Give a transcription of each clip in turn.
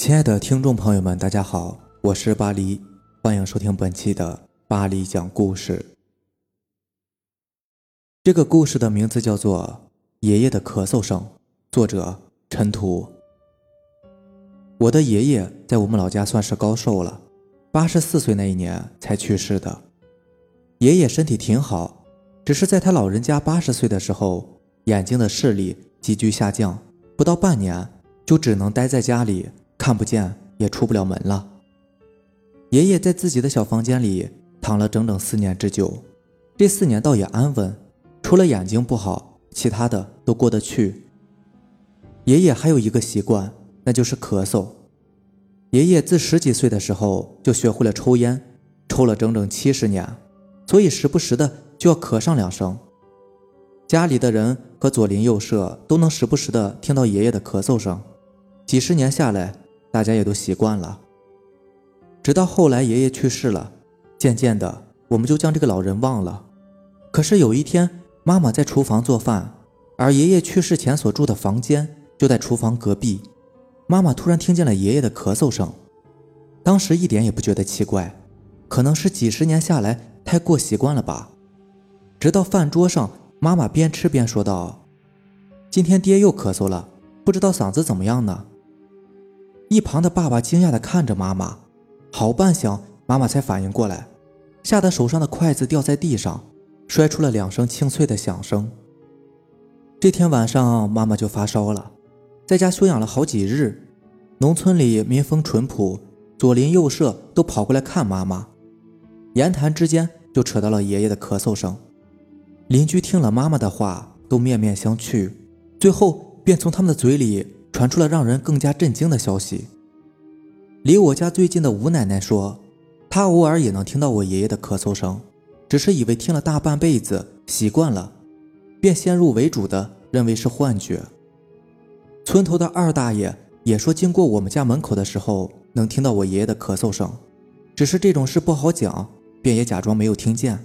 亲爱的听众朋友们，大家好，我是巴黎，欢迎收听本期的巴黎讲故事。这个故事的名字叫做《爷爷的咳嗽声》，作者陈图。我的爷爷在我们老家算是高寿了，八十四岁那一年才去世的。爷爷身体挺好，只是在他老人家八十岁的时候，眼睛的视力急剧下降，不到半年就只能待在家里。看不见也出不了门了。爷爷在自己的小房间里躺了整整四年之久，这四年倒也安稳，除了眼睛不好，其他的都过得去。爷爷还有一个习惯，那就是咳嗽。爷爷自十几岁的时候就学会了抽烟，抽了整整七十年，所以时不时的就要咳上两声。家里的人和左邻右舍都能时不时的听到爷爷的咳嗽声，几十年下来。大家也都习惯了，直到后来爷爷去世了，渐渐的我们就将这个老人忘了。可是有一天，妈妈在厨房做饭，而爷爷去世前所住的房间就在厨房隔壁。妈妈突然听见了爷爷的咳嗽声，当时一点也不觉得奇怪，可能是几十年下来太过习惯了吧。直到饭桌上，妈妈边吃边说道：“今天爹又咳嗽了，不知道嗓子怎么样呢。”一旁的爸爸惊讶地看着妈妈，好半晌，妈妈才反应过来，吓得手上的筷子掉在地上，摔出了两声清脆的响声。这天晚上，妈妈就发烧了，在家休养了好几日。农村里民风淳朴，左邻右舍都跑过来看妈妈，言谈之间就扯到了爷爷的咳嗽声。邻居听了妈妈的话，都面面相觑，最后便从他们的嘴里。传出了让人更加震惊的消息。离我家最近的吴奶奶说，她偶尔也能听到我爷爷的咳嗽声，只是以为听了大半辈子习惯了，便先入为主的认为是幻觉。村头的二大爷也说，经过我们家门口的时候能听到我爷爷的咳嗽声，只是这种事不好讲，便也假装没有听见。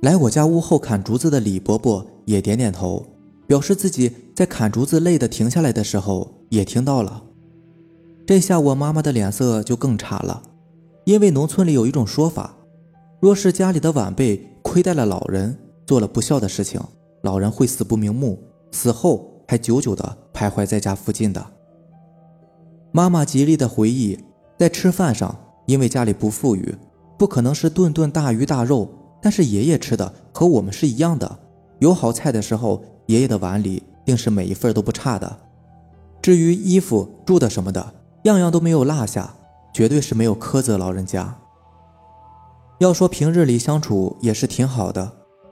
来我家屋后砍竹子的李伯伯也点点头。表示自己在砍竹子累得停下来的时候也听到了，这下我妈妈的脸色就更差了，因为农村里有一种说法，若是家里的晚辈亏待了老人，做了不孝的事情，老人会死不瞑目，死后还久久的徘徊在家附近的。妈妈极力的回忆，在吃饭上，因为家里不富裕，不可能是顿顿大鱼大肉，但是爷爷吃的和我们是一样的，有好菜的时候。爷爷的碗里定是每一份都不差的，至于衣服、住的什么的，样样都没有落下，绝对是没有苛责老人家。要说平日里相处也是挺好的，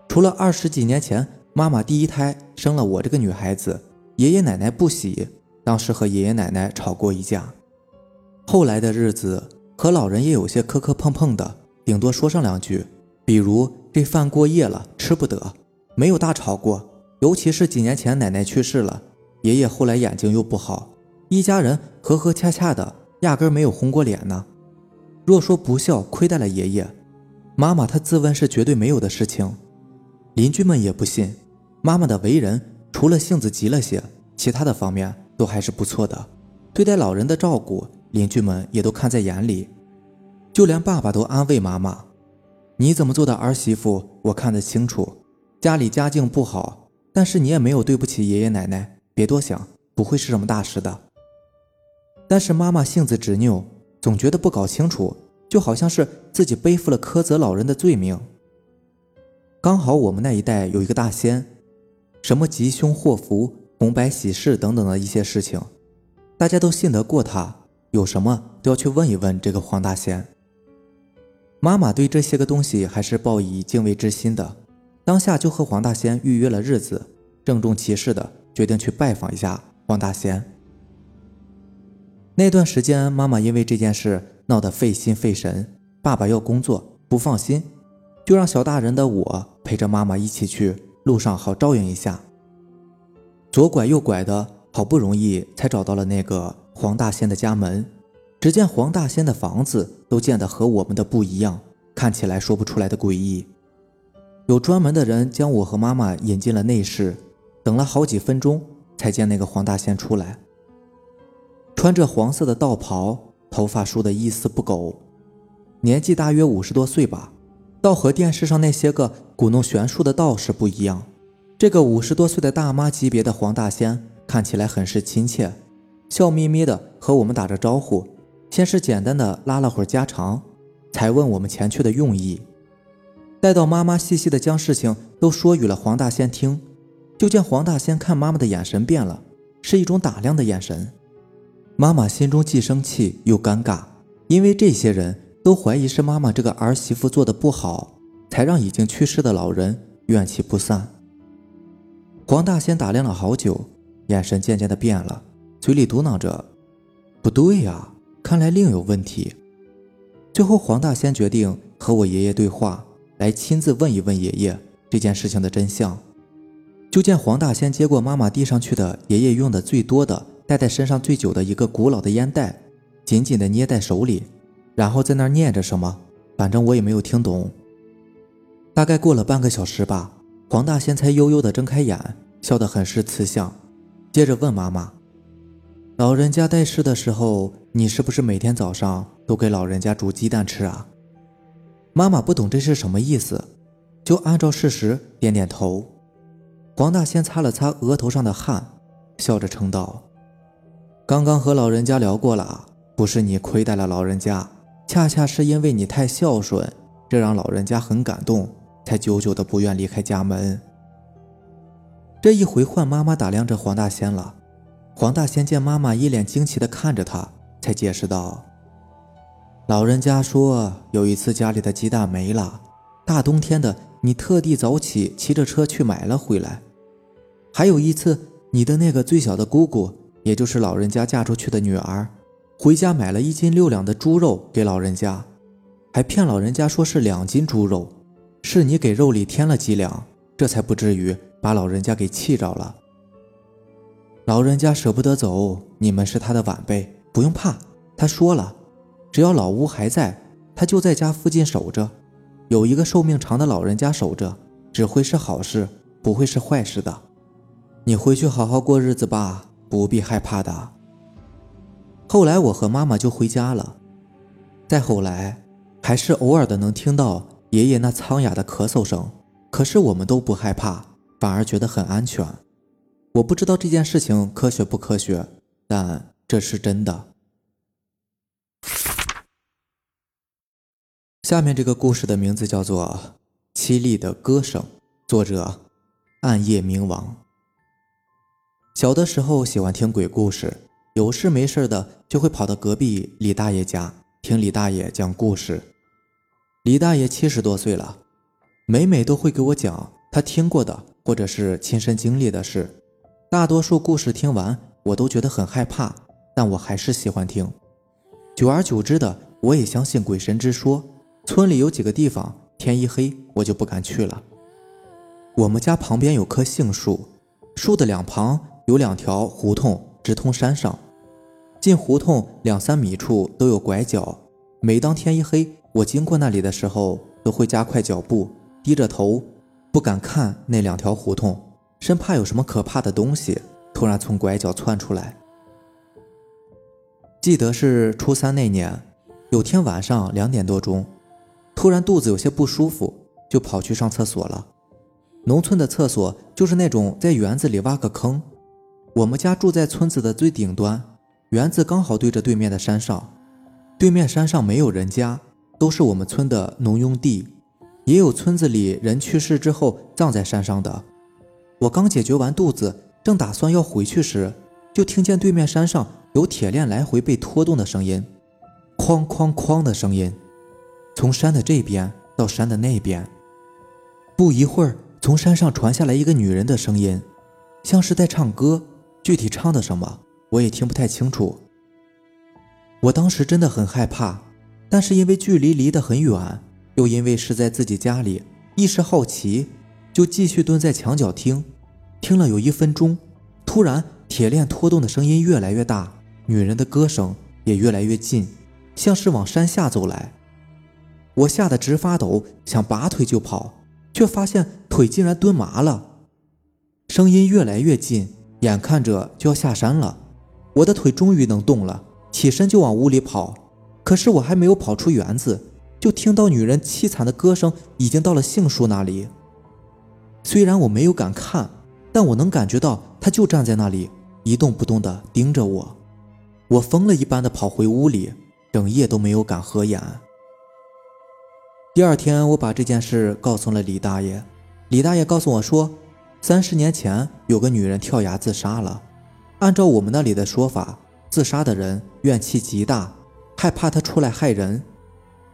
除了二十几年前妈妈第一胎生了我这个女孩子，爷爷奶奶不喜，当时和爷爷奶奶吵过一架。后来的日子和老人也有些磕磕碰碰的，顶多说上两句，比如这饭过夜了吃不得，没有大吵过。尤其是几年前奶奶去世了，爷爷后来眼睛又不好，一家人和和洽洽的，压根没有红过脸呢。若说不孝亏待了爷爷，妈妈她自问是绝对没有的事情。邻居们也不信，妈妈的为人除了性子急了些，其他的方面都还是不错的。对待老人的照顾，邻居们也都看在眼里，就连爸爸都安慰妈妈：“你怎么做的儿媳妇，我看得清楚，家里家境不好。”但是你也没有对不起爷爷奶奶，别多想，不会是什么大事的。但是妈妈性子执拗，总觉得不搞清楚，就好像是自己背负了苛责老人的罪名。刚好我们那一代有一个大仙，什么吉凶祸福、红白喜事等等的一些事情，大家都信得过他，有什么都要去问一问这个黄大仙。妈妈对这些个东西还是抱以敬畏之心的。当下就和黄大仙预约了日子，郑重其事的决定去拜访一下黄大仙。那段时间，妈妈因为这件事闹得费心费神，爸爸要工作不放心，就让小大人的我陪着妈妈一起去，路上好照应一下。左拐右拐的，好不容易才找到了那个黄大仙的家门。只见黄大仙的房子都建得和我们的不一样，看起来说不出来的诡异。有专门的人将我和妈妈引进了内室，等了好几分钟才见那个黄大仙出来。穿着黄色的道袍，头发梳得一丝不苟，年纪大约五十多岁吧。倒和电视上那些个鼓弄玄术的道士不一样，这个五十多岁的大妈级别的黄大仙看起来很是亲切，笑眯眯的和我们打着招呼。先是简单的拉了会儿家常，才问我们前去的用意。待到妈妈细细的将事情都说与了黄大仙听，就见黄大仙看妈妈的眼神变了，是一种打量的眼神。妈妈心中既生气又尴尬，因为这些人。都怀疑是妈妈这个儿媳妇做的不好，才让已经去世的老人怨气不散。黄大仙打量了好久，眼神渐渐的变了，嘴里嘟囔着：“不对呀，看来另有问题。”最后，黄大仙决定和我爷爷对话，来亲自问一问爷爷这件事情的真相。就见黄大仙接过妈妈递上去的爷爷用的最多的、戴在身上最久的一个古老的烟袋，紧紧的捏在手里。然后在那儿念着什么，反正我也没有听懂。大概过了半个小时吧，黄大仙才悠悠的睁开眼，笑得很是慈祥，接着问妈妈：“老人家在世的时候，你是不是每天早上都给老人家煮鸡蛋吃啊？”妈妈不懂这是什么意思，就按照事实点点头。黄大仙擦了擦额头上的汗，笑着称道：“刚刚和老人家聊过了，不是你亏待了老人家。”恰恰是因为你太孝顺，这让老人家很感动，才久久的不愿离开家门。这一回换妈妈打量着黄大仙了。黄大仙见妈妈一脸惊奇的看着他，才解释道：“老人家说有一次家里的鸡蛋没了，大冬天的，你特地早起骑着车去买了回来。还有一次，你的那个最小的姑姑，也就是老人家嫁出去的女儿。”回家买了一斤六两的猪肉给老人家，还骗老人家说是两斤猪肉，是你给肉里添了几两，这才不至于把老人家给气着了。老人家舍不得走，你们是他的晚辈，不用怕。他说了，只要老吴还在，他就在家附近守着，有一个寿命长的老人家守着，只会是好事，不会是坏事的。你回去好好过日子吧，不必害怕的。后来我和妈妈就回家了，再后来，还是偶尔的能听到爷爷那苍哑的咳嗽声，可是我们都不害怕，反而觉得很安全。我不知道这件事情科学不科学，但这是真的。下面这个故事的名字叫做《凄厉的歌声》，作者暗夜冥王。小的时候喜欢听鬼故事。有事没事的就会跑到隔壁李大爷家听李大爷讲故事。李大爷七十多岁了，每每都会给我讲他听过的或者是亲身经历的事。大多数故事听完，我都觉得很害怕，但我还是喜欢听。久而久之的，我也相信鬼神之说。村里有几个地方，天一黑我就不敢去了。我们家旁边有棵杏树，树的两旁有两条胡同，直通山上。进胡同两三米处都有拐角，每当天一黑，我经过那里的时候，都会加快脚步，低着头，不敢看那两条胡同，生怕有什么可怕的东西突然从拐角窜出来。记得是初三那年，有天晚上两点多钟，突然肚子有些不舒服，就跑去上厕所了。农村的厕所就是那种在园子里挖个坑，我们家住在村子的最顶端。园子刚好对着对面的山上，对面山上没有人家，都是我们村的农用地，也有村子里人去世之后葬在山上的。我刚解决完肚子，正打算要回去时，就听见对面山上有铁链来回被拖动的声音，哐哐哐的声音，从山的这边到山的那边。不一会儿，从山上传下来一个女人的声音，像是在唱歌，具体唱的什么？我也听不太清楚。我当时真的很害怕，但是因为距离离得很远，又因为是在自己家里，一时好奇，就继续蹲在墙角听。听了有一分钟，突然铁链拖动的声音越来越大，女人的歌声也越来越近，像是往山下走来。我吓得直发抖，想拔腿就跑，却发现腿竟然蹲麻了。声音越来越近，眼看着就要下山了。我的腿终于能动了，起身就往屋里跑。可是我还没有跑出园子，就听到女人凄惨的歌声已经到了杏树那里。虽然我没有敢看，但我能感觉到她就站在那里，一动不动地盯着我。我疯了一般的跑回屋里，整夜都没有敢合眼。第二天，我把这件事告诉了李大爷。李大爷告诉我说，三十年前有个女人跳崖自杀了。按照我们那里的说法，自杀的人怨气极大，害怕她出来害人，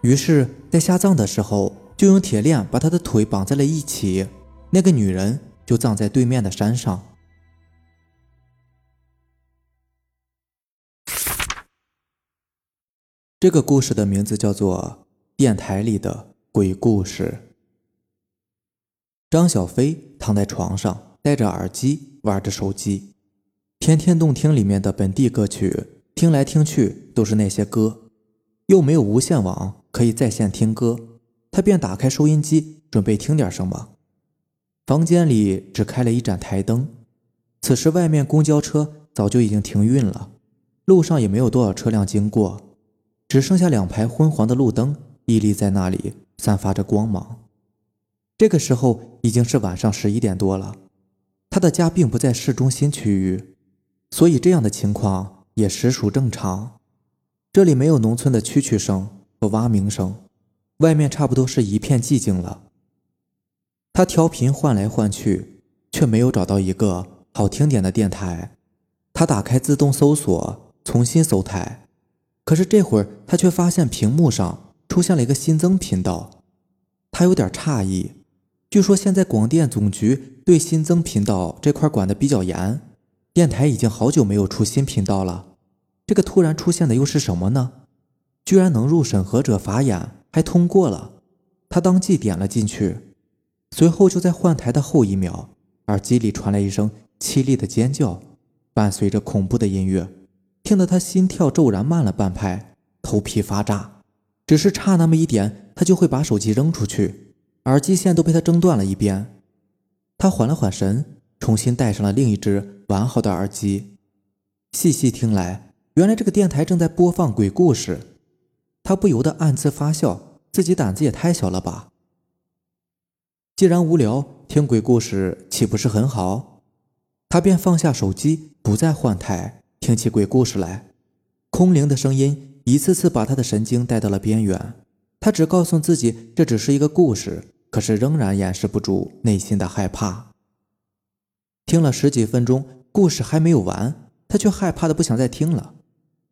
于是，在下葬的时候就用铁链把她的腿绑在了一起。那个女人就葬在对面的山上。这个故事的名字叫做《电台里的鬼故事》。张小飞躺在床上，戴着耳机玩着手机，天天动听里面的本地歌曲听来听去都是那些歌，又没有无线网可以在线听歌，他便打开收音机准备听点什么。房间里只开了一盏台灯，此时外面公交车早就已经停运了，路上也没有多少车辆经过。只剩下两排昏黄的路灯屹立在那里，散发着光芒。这个时候已经是晚上十一点多了。他的家并不在市中心区域，所以这样的情况也实属正常。这里没有农村的蛐蛐声和蛙鸣声，外面差不多是一片寂静了。他调频换来换去，却没有找到一个好听点的电台。他打开自动搜索，重新搜台。可是这会儿，他却发现屏幕上出现了一个新增频道，他有点诧异。据说现在广电总局对新增频道这块管得比较严，电台已经好久没有出新频道了。这个突然出现的又是什么呢？居然能入审核者法眼，还通过了。他当即点了进去，随后就在换台的后一秒，耳机里传来一声凄厉的尖叫，伴随着恐怖的音乐。听得他心跳骤然慢了半拍，头皮发炸，只是差那么一点，他就会把手机扔出去，耳机线都被他挣断了一边。他缓了缓神，重新戴上了另一只完好的耳机，细细听来，原来这个电台正在播放鬼故事。他不由得暗自发笑，自己胆子也太小了吧。既然无聊，听鬼故事岂不是很好？他便放下手机，不再换台。听起鬼故事来，空灵的声音一次次把他的神经带到了边缘。他只告诉自己这只是一个故事，可是仍然掩饰不住内心的害怕。听了十几分钟，故事还没有完，他却害怕的不想再听了。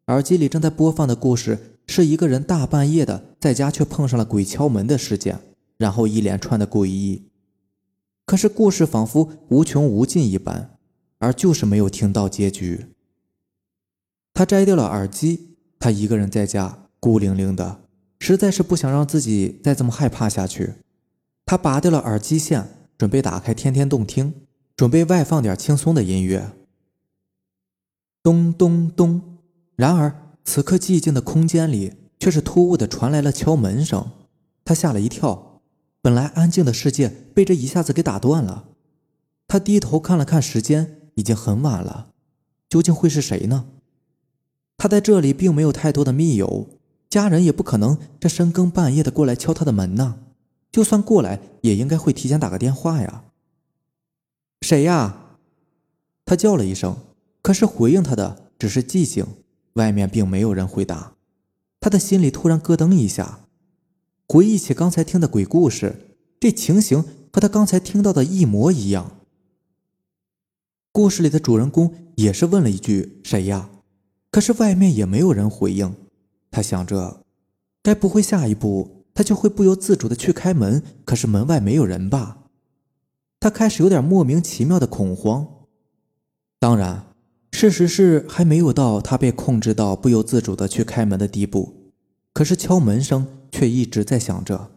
耳机里正在播放的故事是一个人大半夜的在家却碰上了鬼敲门的事件，然后一连串的诡异。可是故事仿佛无穷无尽一般，而就是没有听到结局。他摘掉了耳机，他一个人在家，孤零零的，实在是不想让自己再这么害怕下去。他拔掉了耳机线，准备打开天天动听，准备外放点轻松的音乐。咚咚咚！然而此刻寂静的空间里，却是突兀的传来了敲门声。他吓了一跳，本来安静的世界被这一下子给打断了。他低头看了看时间，已经很晚了，究竟会是谁呢？他在这里并没有太多的密友，家人也不可能这深更半夜的过来敲他的门呢。就算过来，也应该会提前打个电话呀。谁呀？他叫了一声，可是回应他的只是寂静，外面并没有人回答。他的心里突然咯噔一下，回忆起刚才听的鬼故事，这情形和他刚才听到的一模一样。故事里的主人公也是问了一句：“谁呀？”可是外面也没有人回应，他想着，该不会下一步他就会不由自主的去开门？可是门外没有人吧？他开始有点莫名其妙的恐慌。当然，事实是还没有到他被控制到不由自主的去开门的地步。可是敲门声却一直在响着，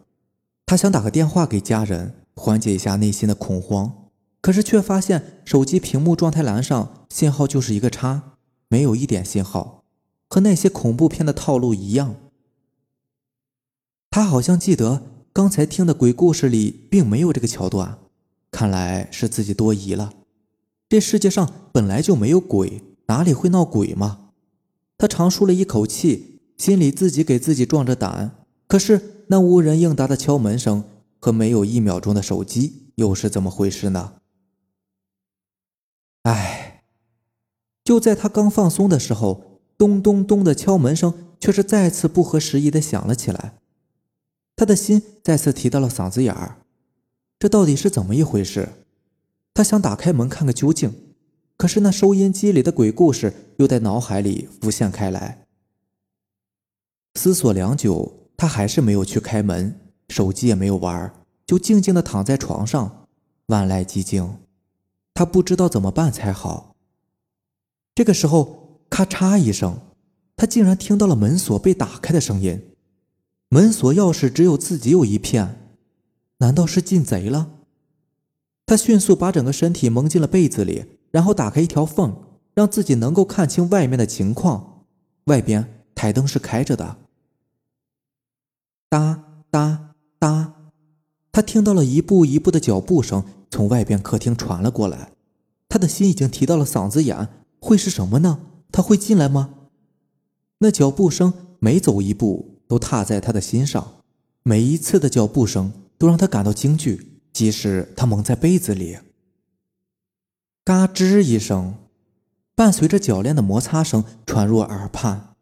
他想打个电话给家人，缓解一下内心的恐慌，可是却发现手机屏幕状态栏上信号就是一个叉。没有一点信号，和那些恐怖片的套路一样。他好像记得刚才听的鬼故事里并没有这个桥段，看来是自己多疑了。这世界上本来就没有鬼，哪里会闹鬼嘛？他长舒了一口气，心里自己给自己壮着胆。可是那无人应答的敲门声和没有一秒钟的手机又是怎么回事呢？唉，就在他刚放松的时候，咚咚咚的敲门声却是再次不合时宜的响了起来。他的心再次提到了嗓子眼儿，这到底是怎么一回事？他想打开门看个究竟。可是那收音机里的鬼故事又在脑海里浮现开来。思索良久，他还是没有去开门，手机也没有玩，就静静的躺在床上，万籁寂静。他不知道怎么办才好。这个时候，咔嚓一声，他竟然听到了门锁被打开的声音。门锁钥匙只有自己有一片，难道是进贼了？他迅速把整个身体蒙进了被子里。然后打开一条缝，让自己能够看清外面的情况。外边台灯是开着的。哒哒哒，他听到了一步一步的脚步声从外边客厅传了过来。他的心已经提到了嗓子眼，会是什么呢？他会进来吗？那脚步声每走一步都踏在他的心上，每一次的脚步声都让他感到惊惧，即使他蒙在被子里。嘎吱一声，伴随着铰链的摩擦声传入耳畔。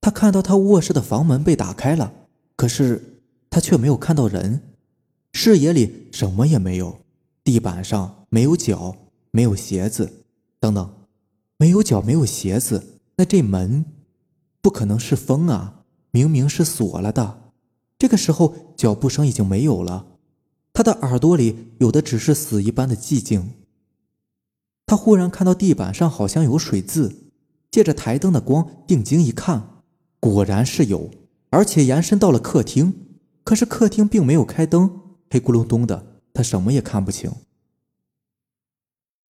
他看到他卧室的房门被打开了，可是他却没有看到人，视野里什么也没有，地板上没有脚，没有鞋子，等等，没有脚，没有鞋子，那这门不可能是封啊，明明是锁了的。这个时候，脚步声已经没有了，他的耳朵里有的只是死一般的寂静。他忽然看到地板上好像有水渍，借着台灯的光定睛一看，果然是有，而且延伸到了客厅。可是客厅并没有开灯，黑咕隆咚的，他什么也看不清。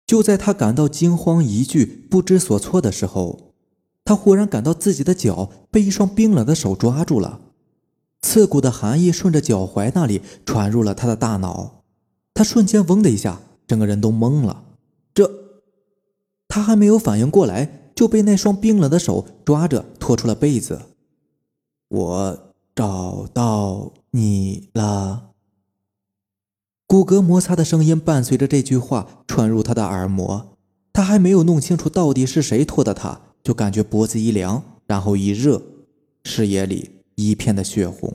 就在他感到惊慌疑惧、不知所措的时候，他忽然感到自己的脚被一双冰冷的手抓住了，刺骨的寒意顺着脚踝那里传入了他的大脑，他瞬间嗡的一下，整个人都懵了。这。他还没有反应过来，就被那双冰冷的手抓着拖出了被子。我找到你了。骨骼摩擦的声音伴随着这句话传入他的耳膜。他还没有弄清楚到底是谁拖的他，就感觉脖子一凉，然后一热，视野里一片的血红。